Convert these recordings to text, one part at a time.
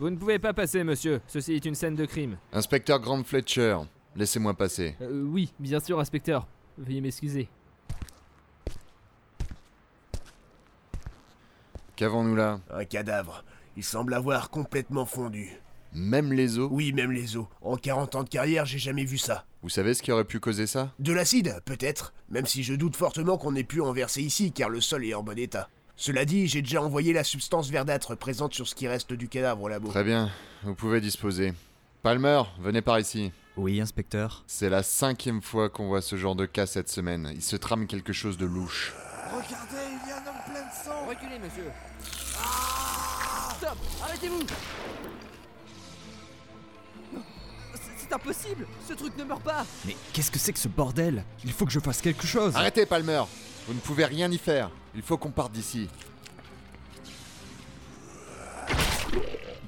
Vous ne pouvez pas passer, monsieur. Ceci est une scène de crime. Inspecteur Grant Fletcher, laissez-moi passer. Euh, oui, bien sûr, inspecteur. Veuillez m'excuser. Qu'avons-nous là? Un cadavre. Il semble avoir complètement fondu. Même les os? Oui, même les os. En 40 ans de carrière, j'ai jamais vu ça. Vous savez ce qui aurait pu causer ça? De l'acide, peut-être. Même si je doute fortement qu'on ait pu en verser ici, car le sol est en bon état. Cela dit, j'ai déjà envoyé la substance verdâtre présente sur ce qui reste du cadavre au labo. Très bien, vous pouvez disposer. Palmer, venez par ici. Oui, inspecteur. C'est la cinquième fois qu'on voit ce genre de cas cette semaine. Il se trame quelque chose de louche. Regardez, il y a un homme plein de sang Reculez, monsieur. Stop Arrêtez-vous C'est impossible Ce truc ne meurt pas Mais qu'est-ce que c'est que ce bordel? Il faut que je fasse quelque chose. Arrêtez, Palmer Vous ne pouvez rien y faire. Il faut qu'on parte d'ici.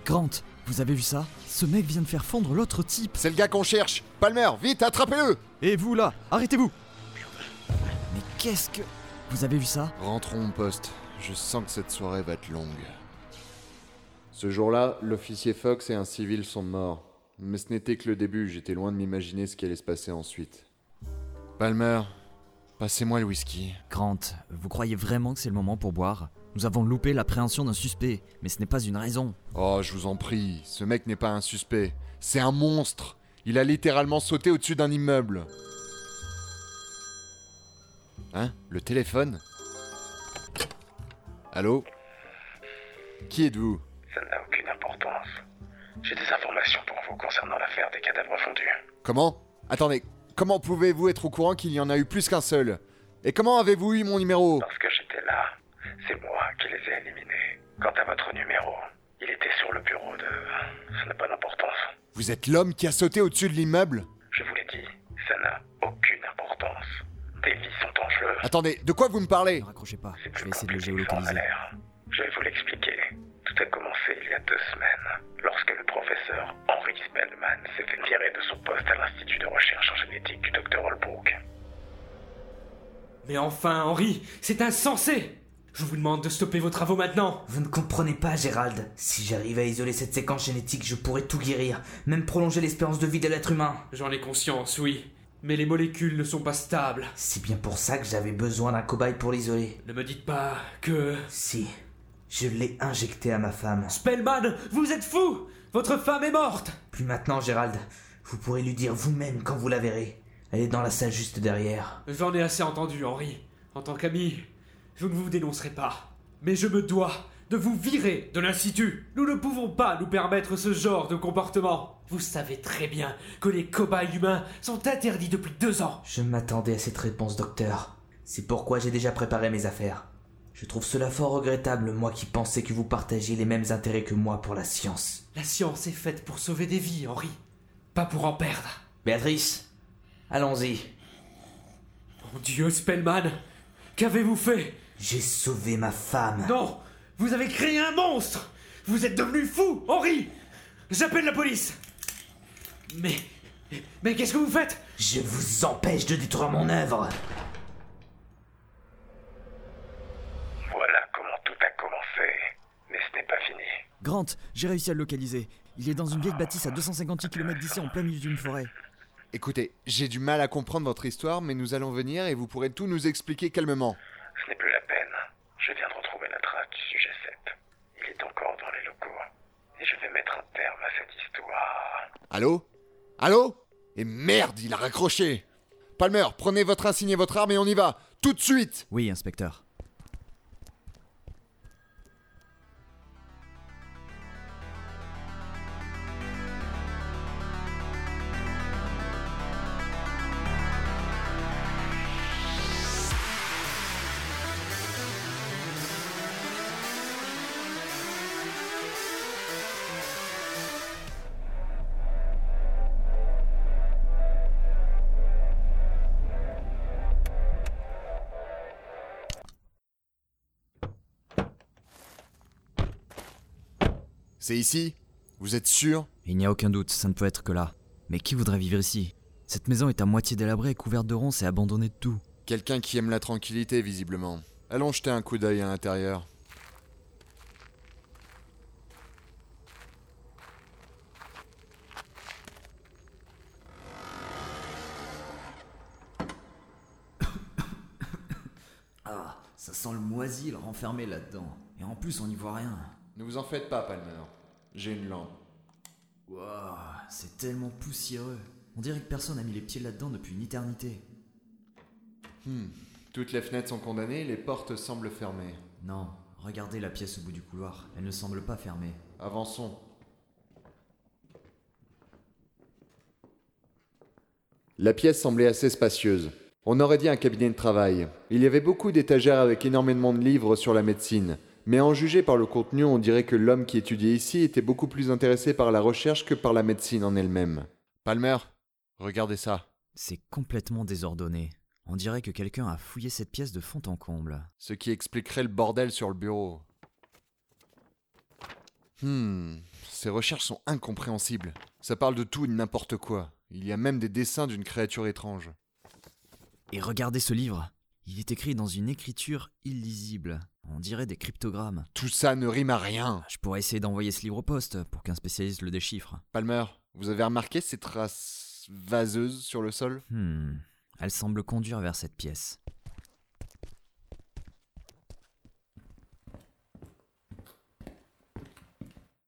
Grant, vous avez vu ça? Ce mec vient de faire fondre l'autre type. C'est le gars qu'on cherche Palmer, vite, attrapez-le Et vous là, arrêtez-vous Mais qu'est-ce que... Vous avez vu ça? Rentrons au poste. Je sens que cette soirée va être longue. Ce jour-là, l'officier Fox et un civil sont morts. Mais ce n'était que le début, j'étais loin de m'imaginer ce qui allait se passer ensuite. Palmer, passez-moi le whisky. Grant, vous croyez vraiment que c'est le moment pour boire? Nous avons loupé l'appréhension d'un suspect, mais ce n'est pas une raison. Oh, je vous en prie, ce mec n'est pas un suspect. C'est un monstre Il a littéralement sauté au-dessus d'un immeuble. Hein? Le téléphone? Allô? Qui êtes-vous? Ça n'a aucune importance. J'ai des informations pour vous concernant l'affaire des cadavres fondus. Comment? Attendez, comment pouvez-vous être au courant qu'il y en a eu plus qu'un seul? Et comment avez-vous eu mon numéro? Parce que j'étais là, c'est moi qui les ai éliminés. Quant à votre numéro, il était sur le bureau de... Ça n'a pas d'importance. Vous êtes l'homme qui a sauté au-dessus de l'immeuble? Je vous l'ai dit, ça n'a aucune importance. Des vies sont en jeu. Attendez, de quoi vous me parlez? Ne raccrochez pas, C'est je vais essayer de le géolocaliser. Mais enfin, Henri, c'est insensé Je vous demande de stopper vos travaux maintenant Vous ne comprenez pas, Gérald. Si j'arrive à isoler cette séquence génétique, je pourrais tout guérir, même prolonger l'espérance de vie de l'être humain. J'en ai conscience, oui. Mais les molécules ne sont pas stables. C'est bien pour ça que j'avais besoin d'un cobaye pour l'isoler. Ne me dites pas que... Si, je l'ai injecté à ma femme. Spellman, vous êtes fou Votre femme est morte Plus maintenant, Gérald. Vous pourrez lui dire vous-même quand vous la verrez. Elle est dans la salle juste derrière. J'en ai assez entendu, Henri. En tant qu'ami, je ne vous dénoncerai pas. Mais je me dois de vous virer de l'Institut. Nous ne pouvons pas nous permettre ce genre de comportement. Vous savez très bien que les cobayes humains sont interdits depuis deux ans. Je m'attendais à cette réponse, docteur. C'est pourquoi j'ai déjà préparé mes affaires. Je trouve cela fort regrettable, moi qui pensais que vous partagiez les mêmes intérêts que moi pour la science. La science est faite pour sauver des vies, Henri. Pas pour en perdre. Béatrice, allons-y. Mon Dieu, Spellman Qu'avez-vous fait? J'ai sauvé ma femme. Non Vous avez créé un monstre Vous êtes devenu fou, Henri J'appelle la police Mais... Mais qu'est-ce que vous faites? Je vous empêche de détruire mon œuvre. Voilà comment tout a commencé. Mais ce n'est pas fini. Grant, j'ai réussi à le localiser. Il est dans une vieille bâtisse à 258 km d'ici en plein milieu d'une forêt. Écoutez, j'ai du mal à comprendre votre histoire, mais nous allons venir et vous pourrez tout nous expliquer calmement. Ce n'est plus la peine. Je viens de retrouver la trace du sujet 7. Il est encore dans les locaux. Et je vais mettre un terme à cette histoire. Allô? Allô? Et merde, il a raccroché Palmer, prenez votre insigne et votre arme et on y va Tout de suite Oui, inspecteur. C'est ici? Vous êtes sûr? Il n'y a aucun doute, ça ne peut être que là. Mais qui voudrait vivre ici? Cette maison est à moitié délabrée, couverte de ronces et abandonnée de tout. Quelqu'un qui aime la tranquillité, visiblement. Allons jeter un coup d'œil à l'intérieur. Ah, Ça sent le moisi le renfermé là-dedans. Et en plus, on n'y voit rien. Ne vous en faites pas, Palmer. J'ai une lampe. Waouh, c'est tellement poussiéreux. On dirait que personne n'a mis les pieds là-dedans depuis une éternité. Hmm. Toutes les fenêtres sont condamnées, les portes semblent fermées. Non, regardez la pièce au bout du couloir. Elle ne semble pas fermée. Avançons. La pièce semblait assez spacieuse. On aurait dit un cabinet de travail. Il y avait beaucoup d'étagères avec énormément de livres sur la médecine. Mais en juger par le contenu, on dirait que l'homme qui étudiait ici était beaucoup plus intéressé par la recherche que par la médecine en elle-même. Palmer, regardez ça. C'est complètement désordonné. On dirait que quelqu'un a fouillé cette pièce de fond en comble. Ce qui expliquerait le bordel sur le bureau. Hmm, ces recherches sont incompréhensibles. Ça parle de tout et de n'importe quoi. Il y a même des dessins d'une créature étrange. Et regardez ce livre. Il est écrit dans une écriture illisible. On dirait des cryptogrammes. Tout ça ne rime à rien. Je pourrais essayer d'envoyer ce livre au poste pour qu'un spécialiste le déchiffre. Palmer, vous avez remarqué ces traces vaseuses sur le sol? Hmm. Elle semble conduire vers cette pièce.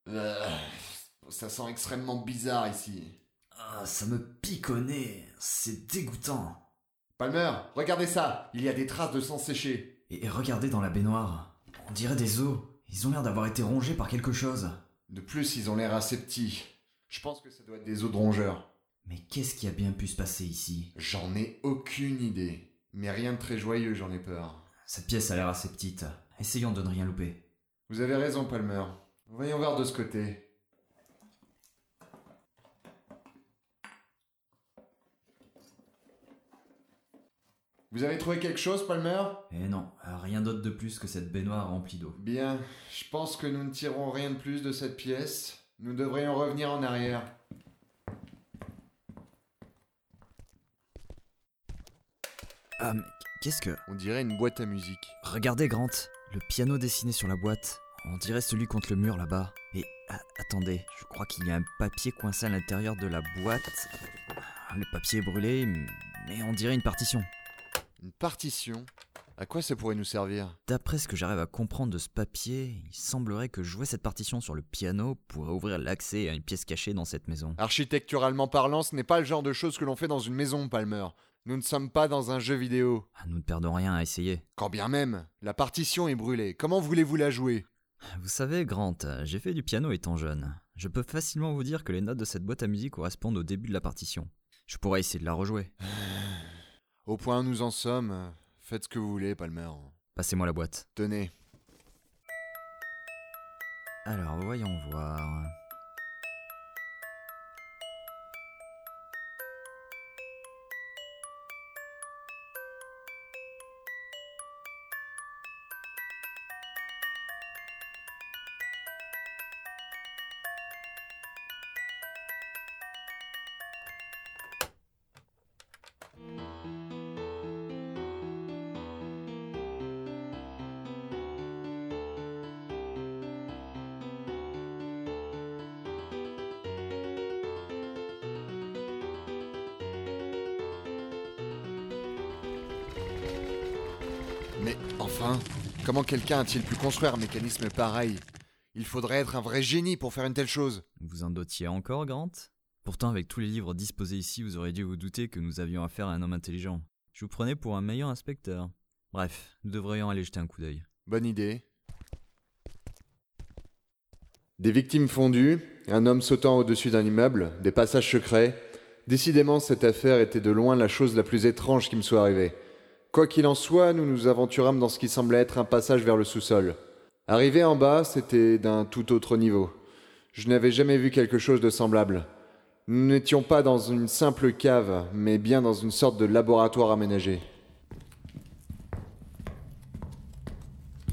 Euh, Ça sent extrêmement bizarre ici. Ah, ça me pique au nez. C'est dégoûtant. Palmer, regardez ça Il y a des traces de sang séché. Et regardez dans la baignoire. On dirait des os. Ils ont l'air d'avoir été rongés par quelque chose. De plus, ils ont l'air assez petits. Je pense que ça doit être des os de rongeurs. Mais qu'est-ce qui a bien pu se passer ici? J'en ai aucune idée. Mais rien de très joyeux, j'en ai peur. Cette pièce a l'air assez petite. Essayons de ne rien louper. Vous avez raison, Palmer. Voyons voir de ce côté. Vous avez trouvé quelque chose, Palmer? Eh non, rien d'autre de plus que cette baignoire remplie d'eau. Bien, je pense que nous ne tirerons rien de plus de cette pièce. Nous devrions revenir en arrière. Ah, mais qu'est-ce que... On dirait une boîte à musique. Regardez, Grant. Le piano dessiné sur la boîte. On dirait celui contre le mur là-bas. Et ah, attendez, je crois qu'il y a un papier coincé à l'intérieur de la boîte. Le papier est brûlé, mais on dirait une partition. Une partition À quoi ça pourrait nous servir? D'après ce que j'arrive à comprendre de ce papier, il semblerait que jouer cette partition sur le piano pourrait ouvrir l'accès à une pièce cachée dans cette maison. Architecturalement parlant, ce n'est pas le genre de choses que l'on fait dans une maison, Palmer. Nous ne sommes pas dans un jeu vidéo. Ah, Nous ne perdons rien à essayer. Quand bien même, la partition est brûlée. Comment voulez-vous la jouer? Vous savez, Grant, j'ai fait du piano étant jeune. Je peux facilement vous dire que les notes de cette boîte à musique correspondent au début de la partition. Je pourrais essayer de la rejouer. Au point où nous en sommes, faites ce que vous voulez, Palmer. Passez-moi la boîte. Tenez. Alors, voyons voir. Enfin, comment quelqu'un a-t-il pu construire un mécanisme pareil? Il faudrait être un vrai génie pour faire une telle chose. Vous en dotiez encore, Grant? Pourtant, avec tous les livres disposés ici, vous auriez dû vous douter que nous avions affaire à un homme intelligent. Je vous prenais pour un meilleur inspecteur. Bref, nous devrions aller jeter un coup d'œil. Bonne idée. Des victimes fondues, un homme sautant au-dessus d'un immeuble, des passages secrets. Décidément, cette affaire était de loin la chose la plus étrange qui me soit arrivée. Quoi qu'il en soit, nous nous aventurâmes dans ce qui semblait être un passage vers le sous-sol. Arrivé en bas, c'était d'un tout autre niveau. Je n'avais jamais vu quelque chose de semblable. Nous n'étions pas dans une simple cave, mais bien dans une sorte de laboratoire aménagé.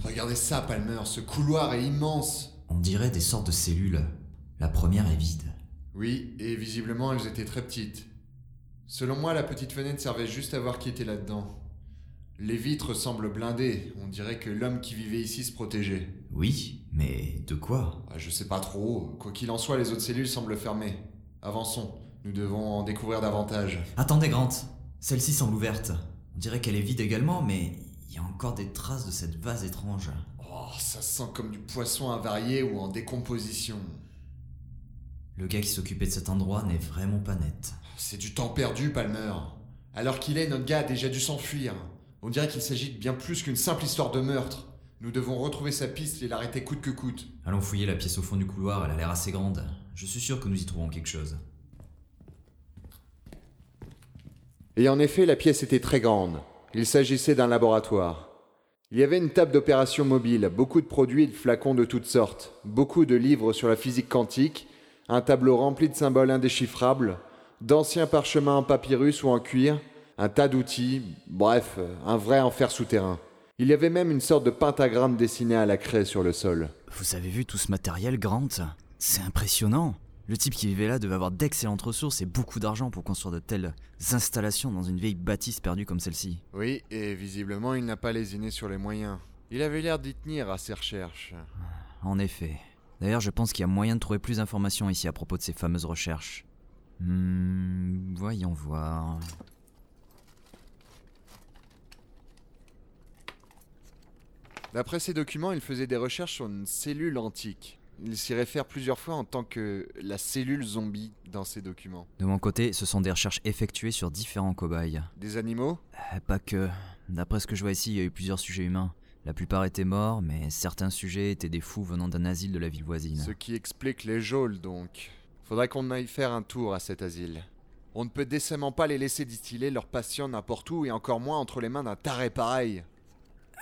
Regardez ça, Palmer, ce couloir est immense. On dirait des sortes de cellules. La première est vide. Oui, et visiblement elles étaient très petites. Selon moi, la petite fenêtre servait juste à voir qui était là-dedans. Les vitres semblent blindées, on dirait que l'homme qui vivait ici se protégeait. Oui, mais de quoi? Ah, je sais pas trop, quoi qu'il en soit, les autres cellules semblent fermées. Avançons, nous devons en découvrir davantage. Attendez, Grant. Celle-ci semble ouverte. On dirait qu'elle est vide également, mais Il y a encore des traces de cette vase étrange. Oh, ça sent comme du poisson avarié ou en décomposition. Le gars qui s'occupait de cet endroit n'est vraiment pas net. C'est du temps perdu, Palmer. Alors qu'il est, notre gars a déjà dû s'enfuir. On dirait qu'il s'agit de bien plus qu'une simple histoire de meurtre. Nous devons retrouver sa piste et l'arrêter coûte que coûte. Allons fouiller la pièce au fond du couloir, elle a l'air assez grande. Je suis sûr que nous y trouverons quelque chose. Et en effet, la pièce était très grande. Il s'agissait d'un laboratoire. Il y avait une table d'opération mobile, beaucoup de produits et de flacons de toutes sortes, beaucoup de livres sur la physique quantique, un tableau rempli de symboles indéchiffrables, d'anciens parchemins en papyrus ou en cuir, un tas d'outils, bref, un vrai enfer souterrain. Il y avait même une sorte de pentagramme dessiné à la craie sur le sol. Vous avez vu tout ce matériel, Grant? C'est impressionnant. Le type qui vivait là devait avoir d'excellentes ressources et beaucoup d'argent pour construire de telles installations dans une vieille bâtisse perdue comme celle-ci. Oui, et visiblement il n'a pas lésiné sur les moyens. Il avait l'air d'y tenir à ses recherches. En effet. D'ailleurs, je pense qu'il y a moyen de trouver plus d'informations ici à propos de ces fameuses recherches. Hmm, voyons voir. D'après ces documents, il faisait des recherches sur une cellule antique. Il s'y réfère plusieurs fois en tant que la cellule zombie dans ces documents. De mon côté, ce sont des recherches effectuées sur différents cobayes. Des animaux? Euh, Pas que. D'après ce que je vois ici, il y a eu plusieurs sujets humains. La plupart étaient morts, mais certains sujets étaient des fous venant d'un asile de la ville voisine. Ce qui explique les geôles, donc. Faudra qu'on aille faire un tour à cet asile. On ne peut décemment pas les laisser distiller leurs patients n'importe où et encore moins entre les mains d'un taré pareil.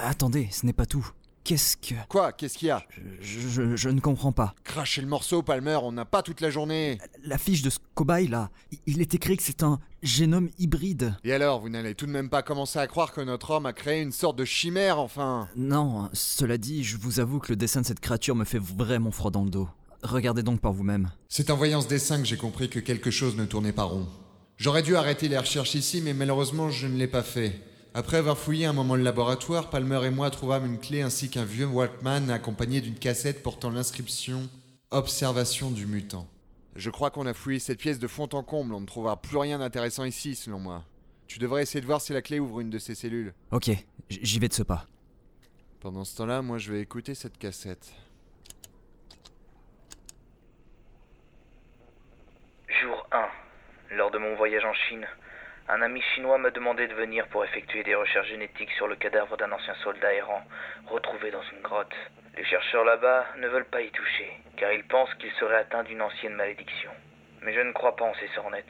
Attendez, ce n'est pas tout. Qu'est-ce que... Quoi Qu'est-ce qu'il y a? Je, je- je ne comprends pas. Crachez le morceau, Palmer, on n'a pas toute la journée. La fiche de ce cobaye là, il est écrit que c'est un génome hybride. Et alors, vous n'allez tout de même pas commencer à croire que notre homme a créé une sorte de chimère, enfin Non, cela dit, je vous avoue que le dessin de cette créature me fait vraiment froid dans le dos. Regardez donc par vous-même. C'est en voyant ce dessin que j'ai compris que quelque chose ne tournait pas rond. J'aurais dû arrêter les recherches ici, mais malheureusement je ne l'ai pas fait. Après avoir fouillé un moment le laboratoire, Palmer et moi trouvâmes une clé ainsi qu'un vieux Walkman accompagné d'une cassette portant l'inscription Observation du mutant. Je crois qu'on a fouillé cette pièce de fond en comble, on ne trouvera plus rien d'intéressant ici selon moi. Tu devrais essayer de voir si la clé ouvre une de ces cellules. Ok, j'y vais de ce pas. Pendant ce temps-là, moi je vais écouter cette cassette. Jour 1. Lors de mon voyage en Chine, un ami chinois m'a demandé de venir pour effectuer des recherches génétiques sur le cadavre d'un ancien soldat errant retrouvé dans une grotte. Les chercheurs là-bas ne veulent pas y toucher, car ils pensent qu'il serait atteint d'une ancienne malédiction. Mais je ne crois pas en ces sornettes.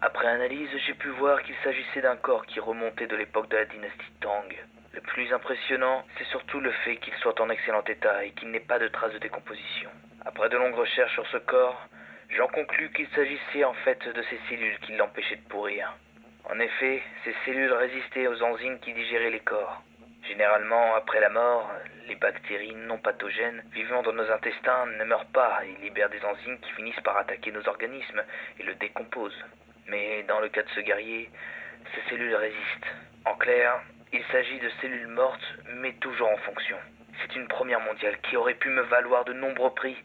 Après analyse, j'ai pu voir qu'il s'agissait d'un corps qui remontait de l'époque de la dynastie Tang. Le plus impressionnant, c'est surtout le fait qu'il soit en excellent état et qu'il n'ait pas de traces de décomposition. Après de longues recherches sur ce corps, j'en conclus qu'il s'agissait en fait de ces cellules qui l'empêchaient de pourrir. En effet, ces cellules résistaient aux enzymes qui digéraient les corps. Généralement, après la mort, les bactéries non pathogènes vivant dans nos intestins ne meurent pas et libèrent des enzymes qui finissent par attaquer nos organismes et le décomposent. Mais dans le cas de ce guerrier, ces cellules résistent. En clair, il s'agit de cellules mortes mais toujours en fonction. C'est une première mondiale qui aurait pu me valoir de nombreux prix,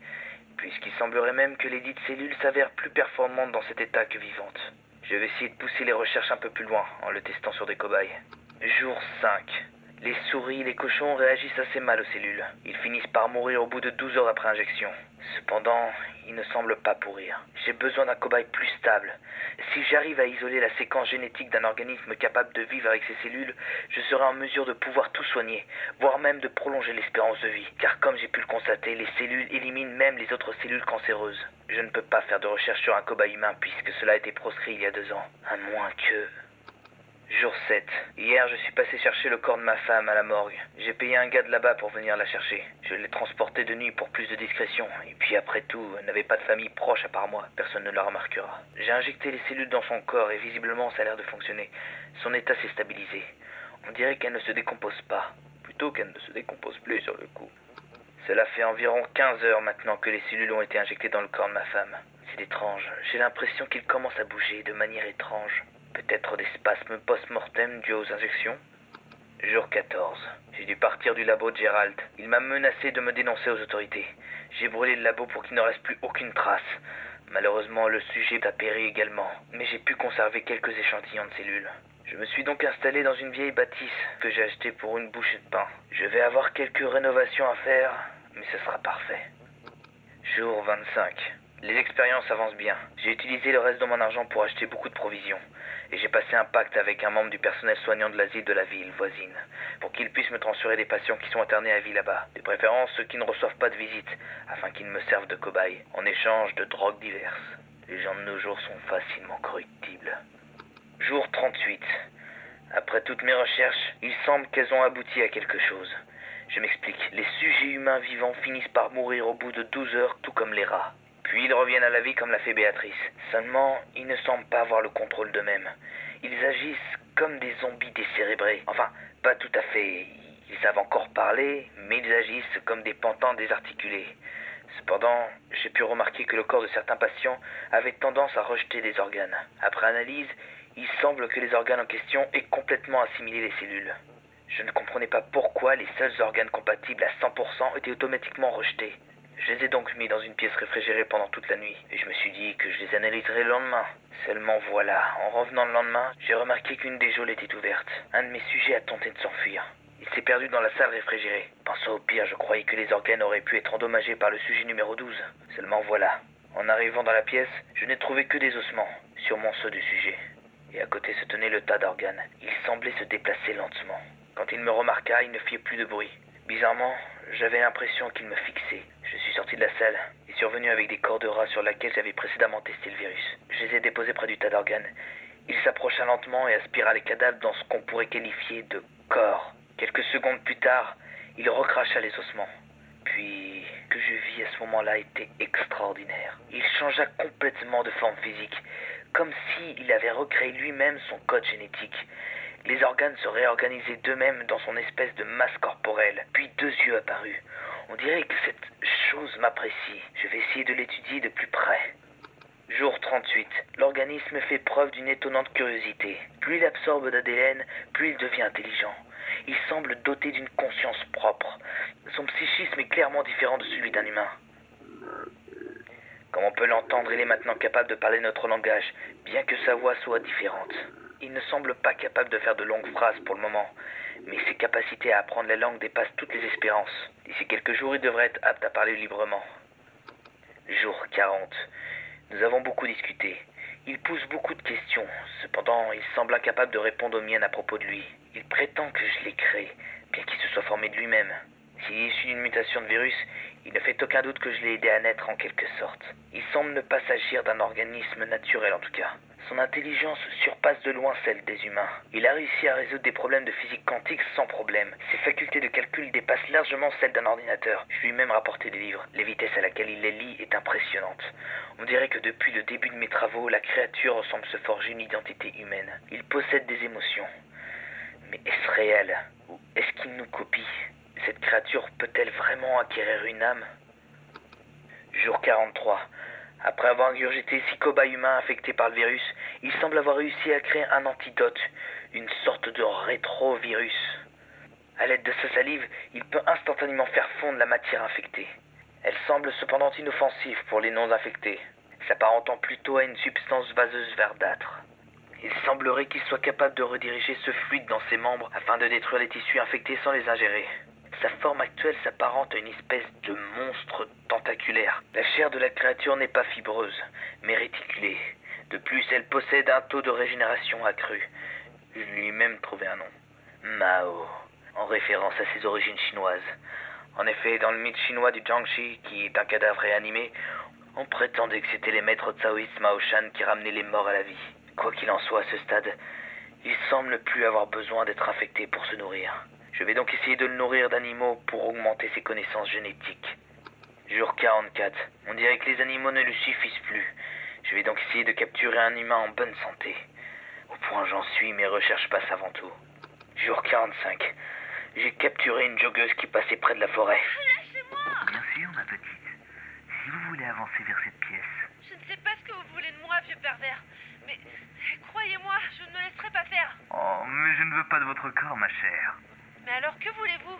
puisqu'il semblerait même que les dites cellules s'avèrent plus performantes dans cet état que vivantes. Je vais essayer de pousser les recherches un peu plus loin en le testant sur des cobayes. Jour 5. Les souris les cochons réagissent assez mal aux cellules. Ils finissent par mourir au bout de 12 heures après injection. Cependant, ils ne semblent pas pourrir. J'ai besoin d'un cobaye plus stable. Si j'arrive à isoler la séquence génétique d'un organisme capable de vivre avec ces cellules, je serai en mesure de pouvoir tout soigner, voire même de prolonger l'espérance de vie. Car comme j'ai pu le constater, les cellules éliminent même les autres cellules cancéreuses. Je ne peux pas faire de recherche sur un cobaye humain puisque cela a été proscrit il y a deux ans. À moins que... Jour 7. Hier, je suis passé chercher le corps de ma femme à la morgue. J'ai payé un gars de là-bas pour venir la chercher. Je l'ai transportée de nuit pour plus de discrétion. Et puis après tout, elle n'avait pas de famille proche à part moi. Personne ne la remarquera. J'ai injecté les cellules dans son corps et visiblement ça a l'air de fonctionner. Son état s'est stabilisé. On dirait qu'elle ne se décompose pas. Plutôt qu'elle ne se décompose plus sur le coup. Cela fait environ 15 heures maintenant que les cellules ont été injectées dans le corps de ma femme. C'est étrange. J'ai l'impression qu'il commence à bouger de manière étrange. Peut-être des spasmes post-mortem dus aux injections Jour 14. J'ai dû partir du labo de Gerald. Il m'a menacé de me dénoncer aux autorités. J'ai brûlé le labo pour qu'il ne reste plus aucune trace. Malheureusement, le sujet a péri également, mais j'ai pu conserver quelques échantillons de cellules. Je me suis donc installé dans une vieille bâtisse que j'ai achetée pour une bouchée de pain. Je vais avoir quelques rénovations à faire, mais ce sera parfait. Jour 25. Les expériences avancent bien. J'ai utilisé le reste de mon argent pour acheter beaucoup de provisions. Et j'ai passé un pacte avec un membre du personnel soignant de l'asile de la ville voisine, pour qu'il puisse me transférer des patients qui sont internés à vie là-bas, de préférence ceux qui ne reçoivent pas de visite, afin qu'ils me servent de cobayes, en échange de drogues diverses. Les gens de nos jours sont facilement corruptibles. Jour 38. Après toutes mes recherches, il semble qu'elles ont abouti à quelque chose. Je m'explique. Les sujets humains vivants finissent par mourir au bout de 12 heures, tout comme les rats. Puis ils reviennent à la vie comme l'a fait Béatrice. Seulement, ils ne semblent pas avoir le contrôle d'eux-mêmes. Ils agissent comme des zombies décérébrés. Enfin, pas tout à fait. Ils savent encore parler, mais ils agissent comme des pantins désarticulés. Cependant, j'ai pu remarquer que le corps de certains patients avait tendance à rejeter des organes. Après analyse, il semble que les organes en question aient complètement assimilé les cellules. Je ne comprenais pas pourquoi les seuls organes compatibles à 100% étaient automatiquement rejetés. Je les ai donc mis dans une pièce réfrigérée pendant toute la nuit, et je me suis dit que je les analyserais le lendemain. Seulement voilà, en revenant le lendemain, j'ai remarqué qu'une des geôles était ouverte. Un de mes sujets a tenté de s'enfuir. Il s'est perdu dans la salle réfrigérée. Pensant au pire, je croyais que les organes auraient pu être endommagés par le sujet numéro 12. Seulement voilà, en arrivant dans la pièce, je n'ai trouvé que des ossements, sûrement ceux du sujet. Et à côté se tenait le tas d'organes. Il semblait se déplacer lentement. Quand il me remarqua, il ne fit plus de bruit. Bizarrement, j'avais l'impression qu'il me fixait. Je suis sorti de la salle et suis revenu avec des corps de rats sur lesquels j'avais précédemment testé le virus. Je les ai déposés près du tas d'organes. Il s'approcha lentement et aspira les cadavres dans ce qu'on pourrait qualifier de corps. Quelques secondes plus tard, il recracha les ossements. Puis, ce que je vis à ce moment-là était extraordinaire. Il changea complètement de forme physique, comme s'il avait recréé lui-même son code génétique. Les organes se réorganisaient d'eux-mêmes dans son espèce de masse corporelle, puis deux yeux apparus. On dirait que cette chose m'apprécie. Je vais essayer de l'étudier de plus près. Jour 38. L'organisme fait preuve d'une étonnante curiosité. Plus il absorbe d'ADN, plus il devient intelligent. Il semble doté d'une conscience propre. Son psychisme est clairement différent de celui d'un humain. Comme on peut l'entendre, il est maintenant capable de parler notre langage, bien que sa voix soit différente. Il ne semble pas capable de faire de longues phrases pour le moment, mais ses capacités à apprendre la langue dépassent toutes les espérances. D'ici quelques jours, il devrait être apte à parler librement. Jour 40. Nous avons beaucoup discuté. Il pousse beaucoup de questions. Cependant, il semble incapable de répondre aux miennes à propos de lui. Il prétend que je l'ai créé, bien qu'il se soit formé de lui-même. S'il est issu d'une mutation de virus, il ne fait aucun doute que je l'ai aidé à naître en quelque sorte. Il semble ne pas s'agir d'un organisme naturel en tout cas. Son intelligence surpasse de loin celle des humains. Il a réussi à résoudre des problèmes de physique quantique sans problème. Ses facultés de calcul dépassent largement celles d'un ordinateur. Je lui ai même rapporté des livres. La vitesse à laquelle il les lit est impressionnante. On dirait que depuis le début de mes travaux, la créature semble se forger une identité humaine. Il possède des émotions. Mais est-ce réel Ou est-ce qu'il nous copie? Cette créature peut-elle vraiment acquérir une âme? Jour 43. Après avoir ingurgité six cobayes humains infectés par le virus, il semble avoir réussi à créer un antidote, une sorte de rétrovirus. À l'aide de sa salive, il peut instantanément faire fondre la matière infectée. Elle semble cependant inoffensive pour les non-infectés, s'apparentant plutôt à une substance vaseuse verdâtre. Il semblerait qu'il soit capable de rediriger ce fluide dans ses membres afin de détruire les tissus infectés sans les ingérer. Sa forme actuelle s'apparente à une espèce de monstre tentaculaire. La chair de la créature n'est pas fibreuse, mais réticulée. De plus, elle possède un taux de régénération accru. Je lui ai même trouvé un nom. Mao, en référence à ses origines chinoises. En effet, dans le mythe chinois du Jiangxi, qui est un cadavre réanimé, on prétendait que c'était les maîtres taoïstes Mao Shan qui ramenaient les morts à la vie. Quoi qu'il en soit, à ce stade, il semble ne plus avoir besoin d'être infecté pour se nourrir. Je vais donc essayer de le nourrir d'animaux pour augmenter ses connaissances génétiques. Jour 44. On dirait que les animaux ne lui suffisent plus. Je vais donc essayer de capturer un humain en bonne santé. Au point j'en suis, mes recherches passent avant tout. Jour 45. J'ai capturé une joggeuse qui passait près de la forêt. Lâchez-moi Bien sûr, ma petite. Si vous voulez avancer vers cette pièce, Je ne sais pas ce que vous voulez de moi, vieux pervers. Mais croyez-moi, je ne me laisserai pas faire. Oh, mais je ne veux pas de votre corps, ma chère. Mais alors que voulez-vous?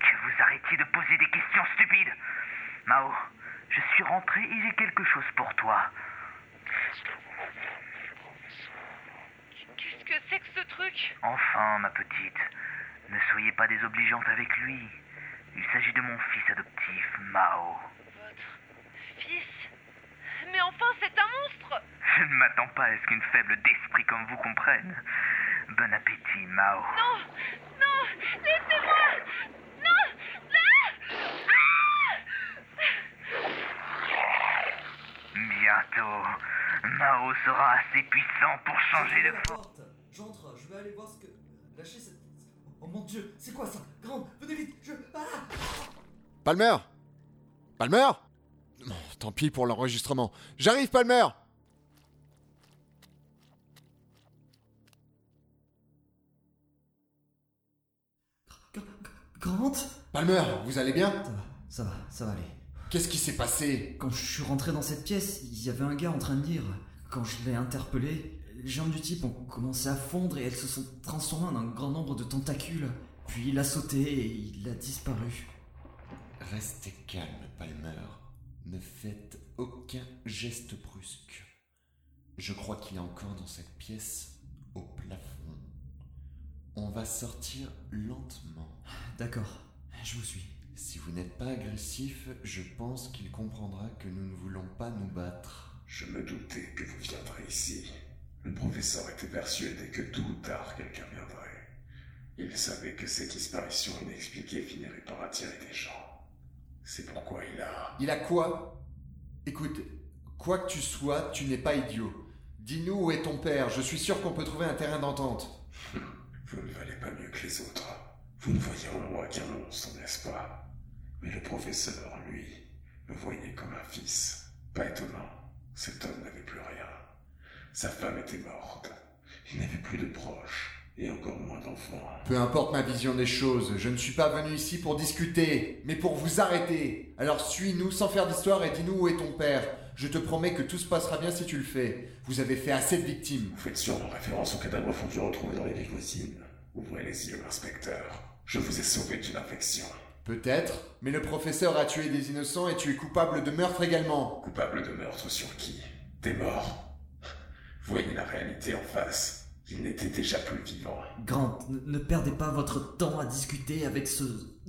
Que vous arrêtiez de poser des questions stupides. Mao, je suis rentré et j'ai quelque chose pour toi. Qu'est-ce que c'est que ce truc? Enfin, ma petite, ne soyez pas désobligeante avec lui. Il s'agit de mon fils adoptif, Mao. Votre fils? Mais enfin, c'est un monstre Je ne m'attends pas à ce qu'une faible d'esprit comme vous comprenne. Bon appétit, Mao. Non Non Laissez-moi Non Non Bientôt, Mao sera assez puissant pour changer de forme. J'entre, je vais aller voir ce que. Lâchez cette. Oh mon dieu, c'est quoi ça? Grande, venez vite, je. Ah Palmer Palmer Tant pis pour l'enregistrement. J'arrive, Palmer Grant Palmer, vous allez bien? Ça va, ça va, ça va aller. Qu'est-ce qui s'est passé Quand je suis rentré dans cette pièce, il y avait un gars en train de lire. Quand je l'ai interpellé, les jambes du type ont commencé à fondre et elles se sont transformées en un grand nombre de tentacules. Puis il a sauté et il a disparu. Restez calme, Palmer. Ne faites aucun geste brusque. Je crois qu'il est encore dans cette pièce, au plafond. On va sortir lentement. D'accord, je vous suis. Si vous n'êtes pas agressif, je pense qu'il comprendra que nous ne voulons pas nous battre. Je me doutais que vous viendrez ici. Le professeur était persuadé que tôt ou tard quelqu'un viendrait. Il savait que ces disparitions inexpliquées finiraient par attirer des gens. C'est pourquoi il a... Il a quoi? Écoute, quoi que tu sois, tu n'es pas idiot. Dis-nous où est ton père, je suis sûr qu'on peut trouver un terrain d'entente. Vous ne valez pas mieux que les autres. Vous ne voyez en moi qu'un monstre, n'est-ce pas? Mais le professeur, lui, me voyait comme un fils. Pas étonnant, cet homme n'avait plus rien. Sa femme était morte. Il n'avait plus de proches, et encore moins d'enfants. Peu importe ma vision des choses, je ne suis pas venu ici pour discuter, mais pour vous arrêter. Alors suis-nous sans faire d'histoire et dis-nous où est ton père. Je te promets que tout se passera bien si tu le fais. Vous avez fait assez de victimes. Vous faites sûrement référence au cadavre fondu retrouvé dans les villes voisines. Ouvrez les yeux, inspecteur. Je vous ai sauvé d'une infection. Peut-être, mais le professeur a tué des innocents et tu es coupable de meurtre également. Coupable de meurtre sur qui? Des morts? Voyez la réalité en face. Il n'était déjà plus vivant. Grant, ne, ne perdez pas votre temps à discuter avec ce.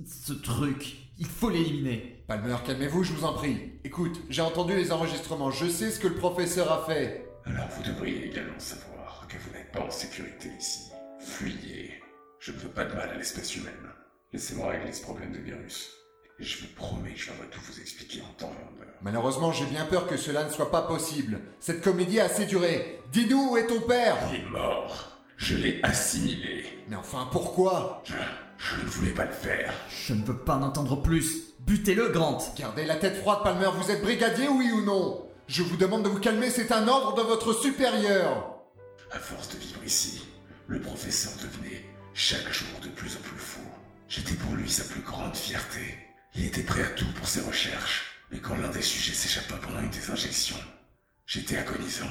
ce truc. Il faut l'éliminer. Palmer, calmez-vous, je vous en prie. Écoute, j'ai entendu les enregistrements, je sais ce que le professeur a fait. Alors vous devriez également savoir que vous n'êtes pas en sécurité ici. Fuyez. Je ne veux pas de mal à l'espèce humaine. Laissez-moi régler ce problème de virus. Et je vous promets que je viendrai tout vous expliquer en temps et en heure. Malheureusement, j'ai bien peur que cela ne soit pas possible. Cette comédie a assez duré. Dis-nous où est ton père Il est mort. Je l'ai assimilé. Mais enfin, pourquoi? Je, je ne voulais pas le faire. Je ne veux pas en entendre plus. Butez-le, Grant. Gardez la tête froide, Palmer, vous êtes brigadier, oui ou non? Je vous demande de vous calmer, c'est un ordre de votre supérieur. À force de vivre ici, le professeur devenait chaque jour de plus en plus fou. J'étais pour lui sa plus grande fierté. Il était prêt à tout pour ses recherches. Mais quand l'un des sujets s'échappa pendant une des injections, j'étais agonisant.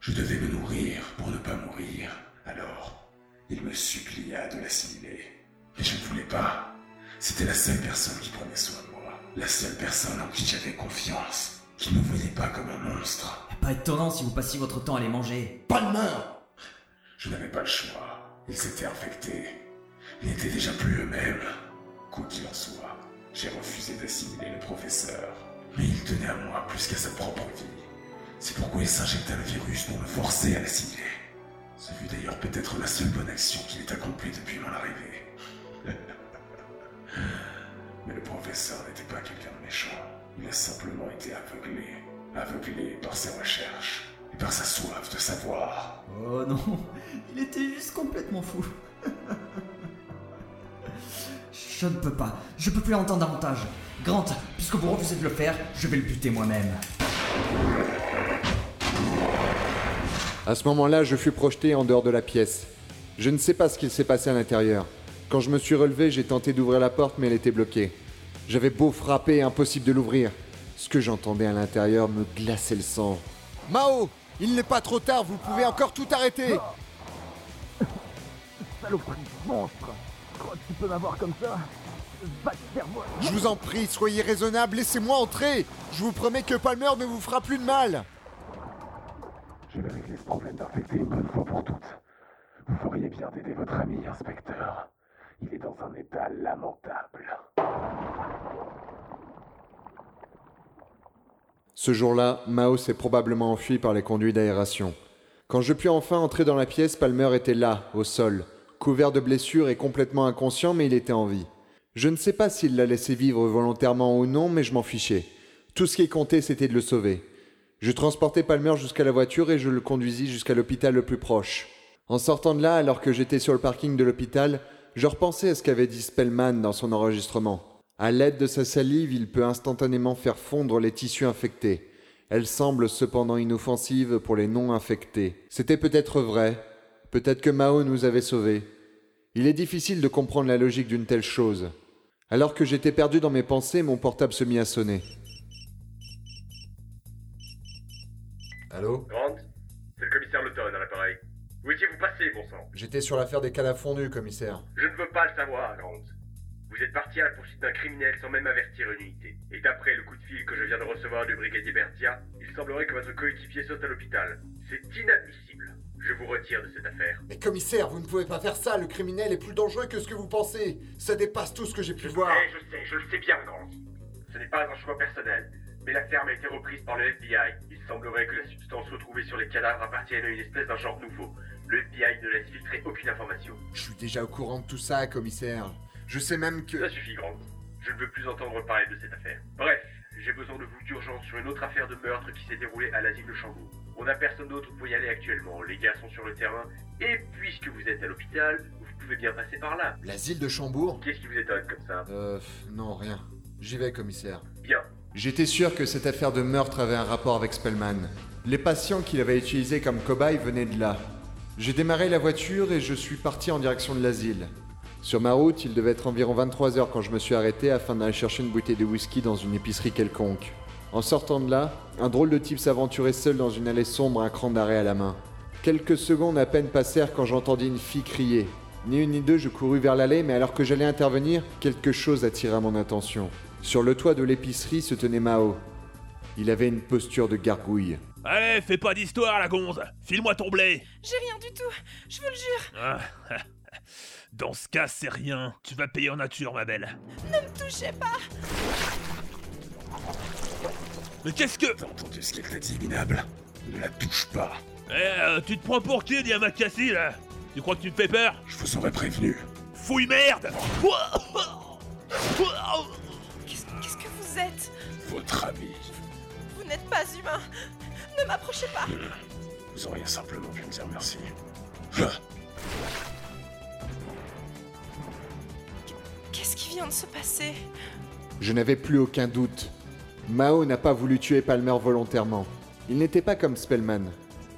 Je devais me nourrir pour ne pas mourir. Alors, il me supplia de l'assimiler. Mais je ne voulais pas. C'était la seule personne qui prenait soin de moi. La seule personne en qui j'avais confiance. Qui ne me voyait pas comme un monstre. Pas étonnant si vous passiez votre temps à les manger. Palmer Je n'avais pas le choix. Ils s'étaient infectés. N'étaient déjà plus eux-mêmes. Quoi qu'il en soit, j'ai refusé d'assimiler le professeur. Mais il tenait à moi plus qu'à sa propre vie. C'est pourquoi il s'injecta le virus pour me forcer à l'assimiler. Ce fut d'ailleurs peut-être la seule bonne action qu'il ait accomplie depuis mon arrivée. Mais le professeur n'était pas quelqu'un de méchant. Il a simplement été aveuglé. Aveuglé par ses recherches et par sa soif de savoir. Oh non, il était juste complètement fou. Je ne peux pas, je peux plus entendre davantage. Grant, puisque vous refusez de le faire, je vais le buter moi-même. À ce moment-là, je fus projeté en dehors de la pièce. Je ne sais pas ce qu'il s'est passé à l'intérieur. Quand je me suis relevé, j'ai tenté d'ouvrir la porte, mais elle était bloquée. J'avais beau frapper, impossible de l'ouvrir. Ce que j'entendais à l'intérieur me glaçait le sang. Mao Il n'est pas trop tard, vous pouvez encore tout arrêter Saloperie, monstre crois que tu peux m'avoir comme ça Va te faire voir Je vous en prie, soyez raisonnable, laissez-moi entrer Je vous promets que Palmer ne vous fera plus de mal Je vais régler ce problème d'infecté une bonne fois pour toutes. Vous feriez bien bien d'aider votre ami, inspecteur. Il est dans un état lamentable. Ce jour-là, Mao s'est probablement enfui par les conduits d'aération. Quand je puis enfin entrer dans la pièce, Palmer était là, au sol, couvert de blessures et complètement inconscient, mais il était en vie. Je ne sais pas s'il l'a laissé vivre volontairement ou non, mais je m'en fichais. Tout ce qui comptait, c'était de le sauver. Je transportai Palmer jusqu'à la voiture et je le conduisis jusqu'à l'hôpital le plus proche. En sortant de là, alors que j'étais sur le parking de l'hôpital, je repensais à ce qu'avait dit Spellman dans son enregistrement. À l'aide de sa salive, il peut instantanément faire fondre les tissus infectés. Elle semble cependant inoffensive pour les non infectés. C'était peut-être vrai. Peut-être que Mao nous avait sauvés. Il est difficile de comprendre la logique d'une telle chose. Alors que j'étais perdu dans mes pensées, mon portable se mit à sonner. Allô? Grant C'est le commissaire Lawton à l'appareil. Où étiez-vous passé, bon sang? J'étais sur l'affaire des cadavres fondus, commissaire. Je ne veux pas le savoir, Grant. Vous êtes parti à la poursuite d'un criminel sans même avertir une unité. Et d'après le coup de fil que je viens de recevoir du brigadier Bertia, il semblerait que votre coéquipier soit à l'hôpital. C'est inadmissible. Je vous retire de cette affaire. Mais commissaire, vous ne pouvez pas faire ça, le criminel est plus dangereux que ce que vous pensez. Ça dépasse tout ce que j'ai pu Je voir. sais, je sais, je le sais bien, Grant. Ce n'est pas un choix personnel, mais la ferme a été reprise par le FBI. Il semblerait que la substance retrouvée sur les cadavres appartienne à une espèce d'un genre nouveau. Le FBI ne laisse filtrer aucune information. Je suis déjà au courant de tout ça, commissaire. Je sais même que... Ça suffit, Grant. Je ne veux plus entendre parler de cette affaire. Bref, j'ai besoin de vous d'urgence sur une autre affaire de meurtre qui s'est déroulée à l'asile de Chambourg. On n'a personne d'autre pour y aller actuellement. Les gars sont sur le terrain. Et puisque vous êtes à l'hôpital, vous pouvez bien passer par là. L'asile de Chambourg? Qu'est-ce qui vous étonne comme ça? Euh... Non, rien. J'y vais, commissaire. Bien. J'étais sûr que cette affaire de meurtre avait un rapport avec Spellman. Les patients qu'il avait utilisés comme cobayes venaient de là. J'ai démarré la voiture et je suis parti en direction de l'asile. Sur ma route, il devait être environ 23 heures quand je me suis arrêté afin d'aller chercher une bouteille de whisky dans une épicerie quelconque. En sortant de là, un drôle de type s'aventurait seul dans une allée sombre, un cran d'arrêt à la main. Quelques secondes à peine passèrent quand j'entendis une fille crier. Ni une ni deux, je courus vers l'allée, mais alors que j'allais intervenir, quelque chose attira mon attention. Sur le toit de l'épicerie se tenait Mao. Il avait une posture de gargouille. Allez, fais pas d'histoire, la gonze File-moi ton blé J'ai rien du tout, je vous le jure. Ah, Dans ce cas, c'est rien. Tu vas payer en nature, ma belle. Ne me touchez pas. Mais qu'est-ce que... T'as entendu ce qu'il t'a dit, minable Ne la touche pas. Eh, euh, tu te prends pour qui, Diamakassi, là? Tu crois que tu me fais peur? Je vous aurais prévenu. Fouille merde Qu'est-ce qu'est-ce que vous êtes? Votre ami. Vous n'êtes pas humain. Ne m'approchez pas. Vous auriez simplement pu me dire merci. Qu'est-ce qui vient de se passer? Je n'avais plus aucun doute. Mao n'a pas voulu tuer Palmer volontairement. Il n'était pas comme Spellman.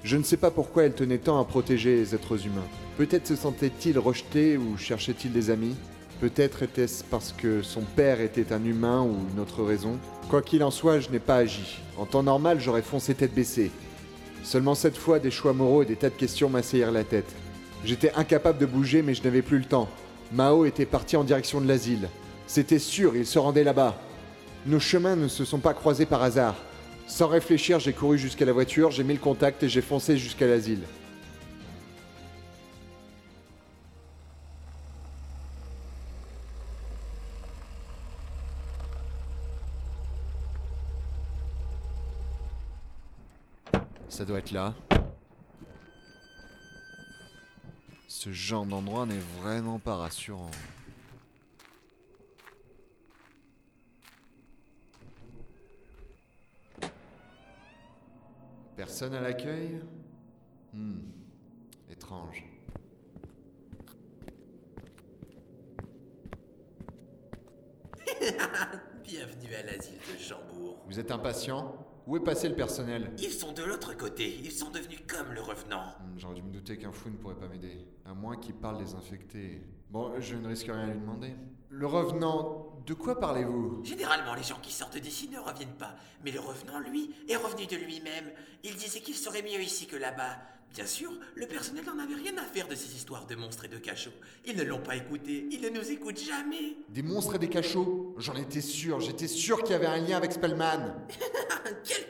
Je ne sais pas pourquoi elle tenait tant à protéger les êtres humains. Peut-être se sentait-il rejeté ou cherchait-il des amis? Peut-être était-ce parce que son père était un humain ou une autre raison? Quoi qu'il en soit, je n'ai pas agi. En temps normal, j'aurais foncé tête baissée. Seulement cette fois, des choix moraux et des tas de questions m'assaillirent la tête. J'étais incapable de bouger, mais je n'avais plus le temps. Mao était parti en direction de l'asile. C'était sûr, il se rendait là-bas. Nos chemins ne se sont pas croisés par hasard. Sans réfléchir, j'ai couru jusqu'à la voiture, j'ai mis le contact et j'ai foncé jusqu'à l'asile. Ça doit être là. Ce genre d'endroit n'est vraiment pas rassurant. Personne à l'accueil? Hmm. Étrange. Bienvenue à l'asile de Chambourg. Vous êtes impatient? Où est passé le personnel Ils sont de l'autre côté, ils sont devenus comme le revenant. Hmm, J'aurais dû me douter qu'un fou ne pourrait pas m'aider. À moins qu'il parle des infectés. Bon, je ne risque rien à lui demander. Le revenant, de quoi parlez-vous? Généralement, les gens qui sortent d'ici ne reviennent pas, mais le revenant, lui, est revenu de lui-même. Il disait qu'il serait mieux ici que là-bas. Bien sûr, le personnel n'en avait rien à faire de ces histoires de monstres et de cachots. Ils ne l'ont pas écouté, ils ne nous écoutent jamais. Des monstres et des cachots? J'en étais sûr, j'étais sûr qu'il y avait un lien avec Spellman.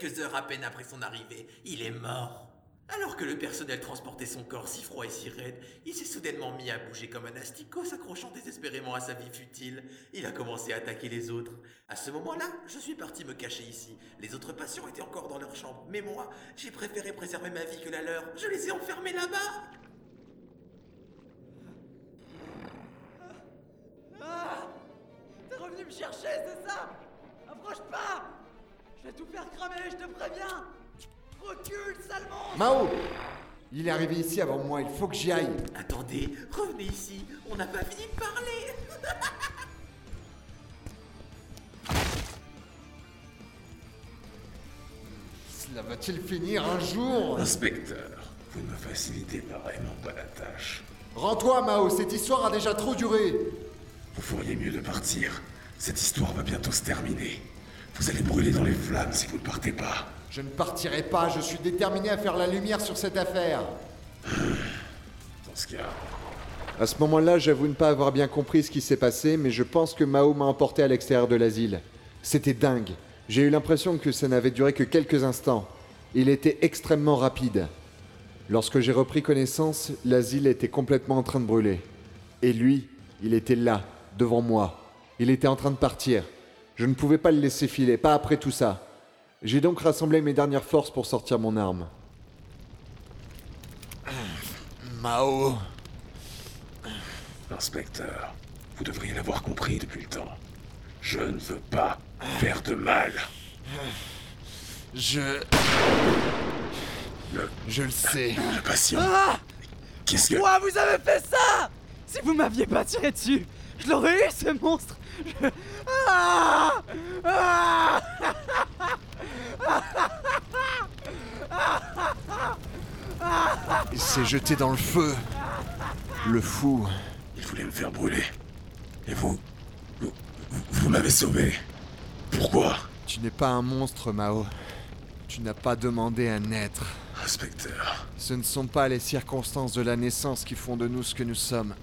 Quelques heures à peine après son arrivée, il est mort. Alors que le personnel transportait son corps si froid et si raide, il s'est soudainement mis à bouger comme un asticot, s'accrochant désespérément à sa vie futile. Il a commencé à attaquer les autres. À ce moment-là, je suis parti me cacher ici. Les autres patients étaient encore dans leur chambre, mais moi, j'ai préféré préserver ma vie que la leur. Je les ai enfermés là-bas. Ah T'es revenu me chercher, c'est ça? Approche pas Je vais tout faire cramer, je te préviens Recule, sale monstre Mao Il est arrivé ici avant moi, il faut que j'y aille. Attendez, revenez ici, on n'a pas fini de parler. Cela va-t-il finir un jour? Inspecteur, vous ne me facilitez pas vraiment pas la tâche. Rends-toi, Mao, cette histoire a déjà trop duré. Vous feriez mieux de partir. Cette histoire va bientôt se terminer. Vous allez brûler dans les flammes si vous ne partez pas. Je ne partirai pas, je suis déterminé à faire la lumière sur cette affaire. Dans ce cas, À ce moment-là, j'avoue ne pas avoir bien compris ce qui s'est passé, mais je pense que Mao m'a emporté à l'extérieur de l'asile. C'était dingue. J'ai eu l'impression que ça n'avait duré que quelques instants. Il était extrêmement rapide. Lorsque j'ai repris connaissance, l'asile était complètement en train de brûler. Et lui, il était là, devant moi. Il était en train de partir. Je ne pouvais pas le laisser filer, pas après tout ça. J'ai donc rassemblé mes dernières forces pour sortir mon arme. Mao. Inspecteur, vous devriez l'avoir compris depuis le temps. Je ne veux pas faire de mal. Je. Le, Je le sais. le patient. Ah Qu'est-ce que. Pourquoi vous avez fait ça Si vous m'aviez pas tiré dessus, je l'aurais eu, ce monstre Je- Ah Ah Il s'est jeté dans le feu. Le fou. Il voulait me faire brûler. Et vous. Vous, vous m'avez sauvé. Pourquoi? Tu n'es pas un monstre, Mao. Tu n'as pas demandé à naître. Inspecteur. Ce ne sont pas les circonstances de la naissance qui font de nous ce que nous sommes,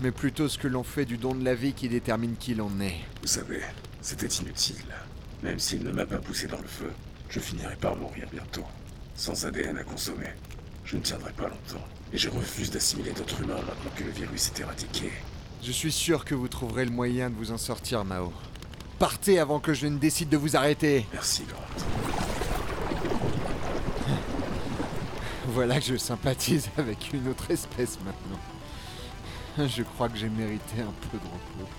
mais plutôt ce que l'on fait du don de la vie qui détermine qui l'on est. Vous savez, c'était inutile. Même s'il ne m'a pas poussé dans le feu, je finirai par mourir bientôt. Sans ADN à consommer. Je ne tiendrai pas longtemps. Et je refuse d'assimiler d'autres humains maintenant que le virus est éradiqué. Je suis sûr que vous trouverez le moyen de vous en sortir, Mao. Partez avant que je ne décide de vous arrêter. Merci, Grant. Voilà que je sympathise avec une autre espèce maintenant. Je crois que j'ai mérité un peu de repos.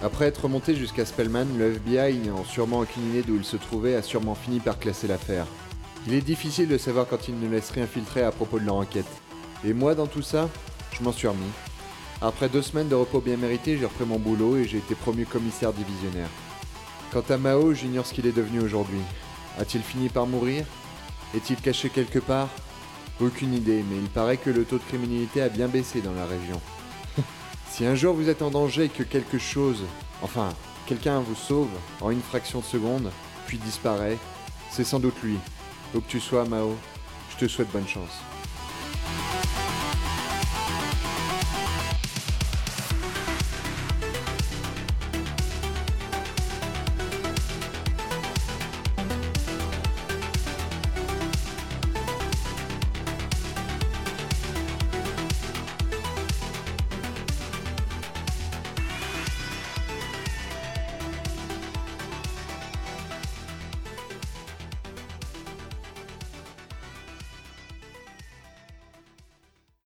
Après être monté jusqu'à Spellman, le FBI, n'ayant sûrement aucune idée d'où il se trouvait, a sûrement fini par classer l'affaire. Il est difficile de savoir quand ils ne laissent rien filtrer à propos de leur enquête. Et moi, dans tout ça, je m'en suis remis. Après deux semaines de repos bien mérité, j'ai repris mon boulot et j'ai été promu commissaire divisionnaire. Quant à Mao, j'ignore ce qu'il est devenu aujourd'hui. A-t-il fini par mourir? Est-il caché quelque part? Aucune idée, mais il paraît que le taux de criminalité a bien baissé dans la région. si un jour vous êtes en danger et que quelque chose, enfin, quelqu'un vous sauve en une fraction de seconde, puis disparaît, c'est sans doute lui. Où que tu sois, Mao, je te souhaite bonne chance.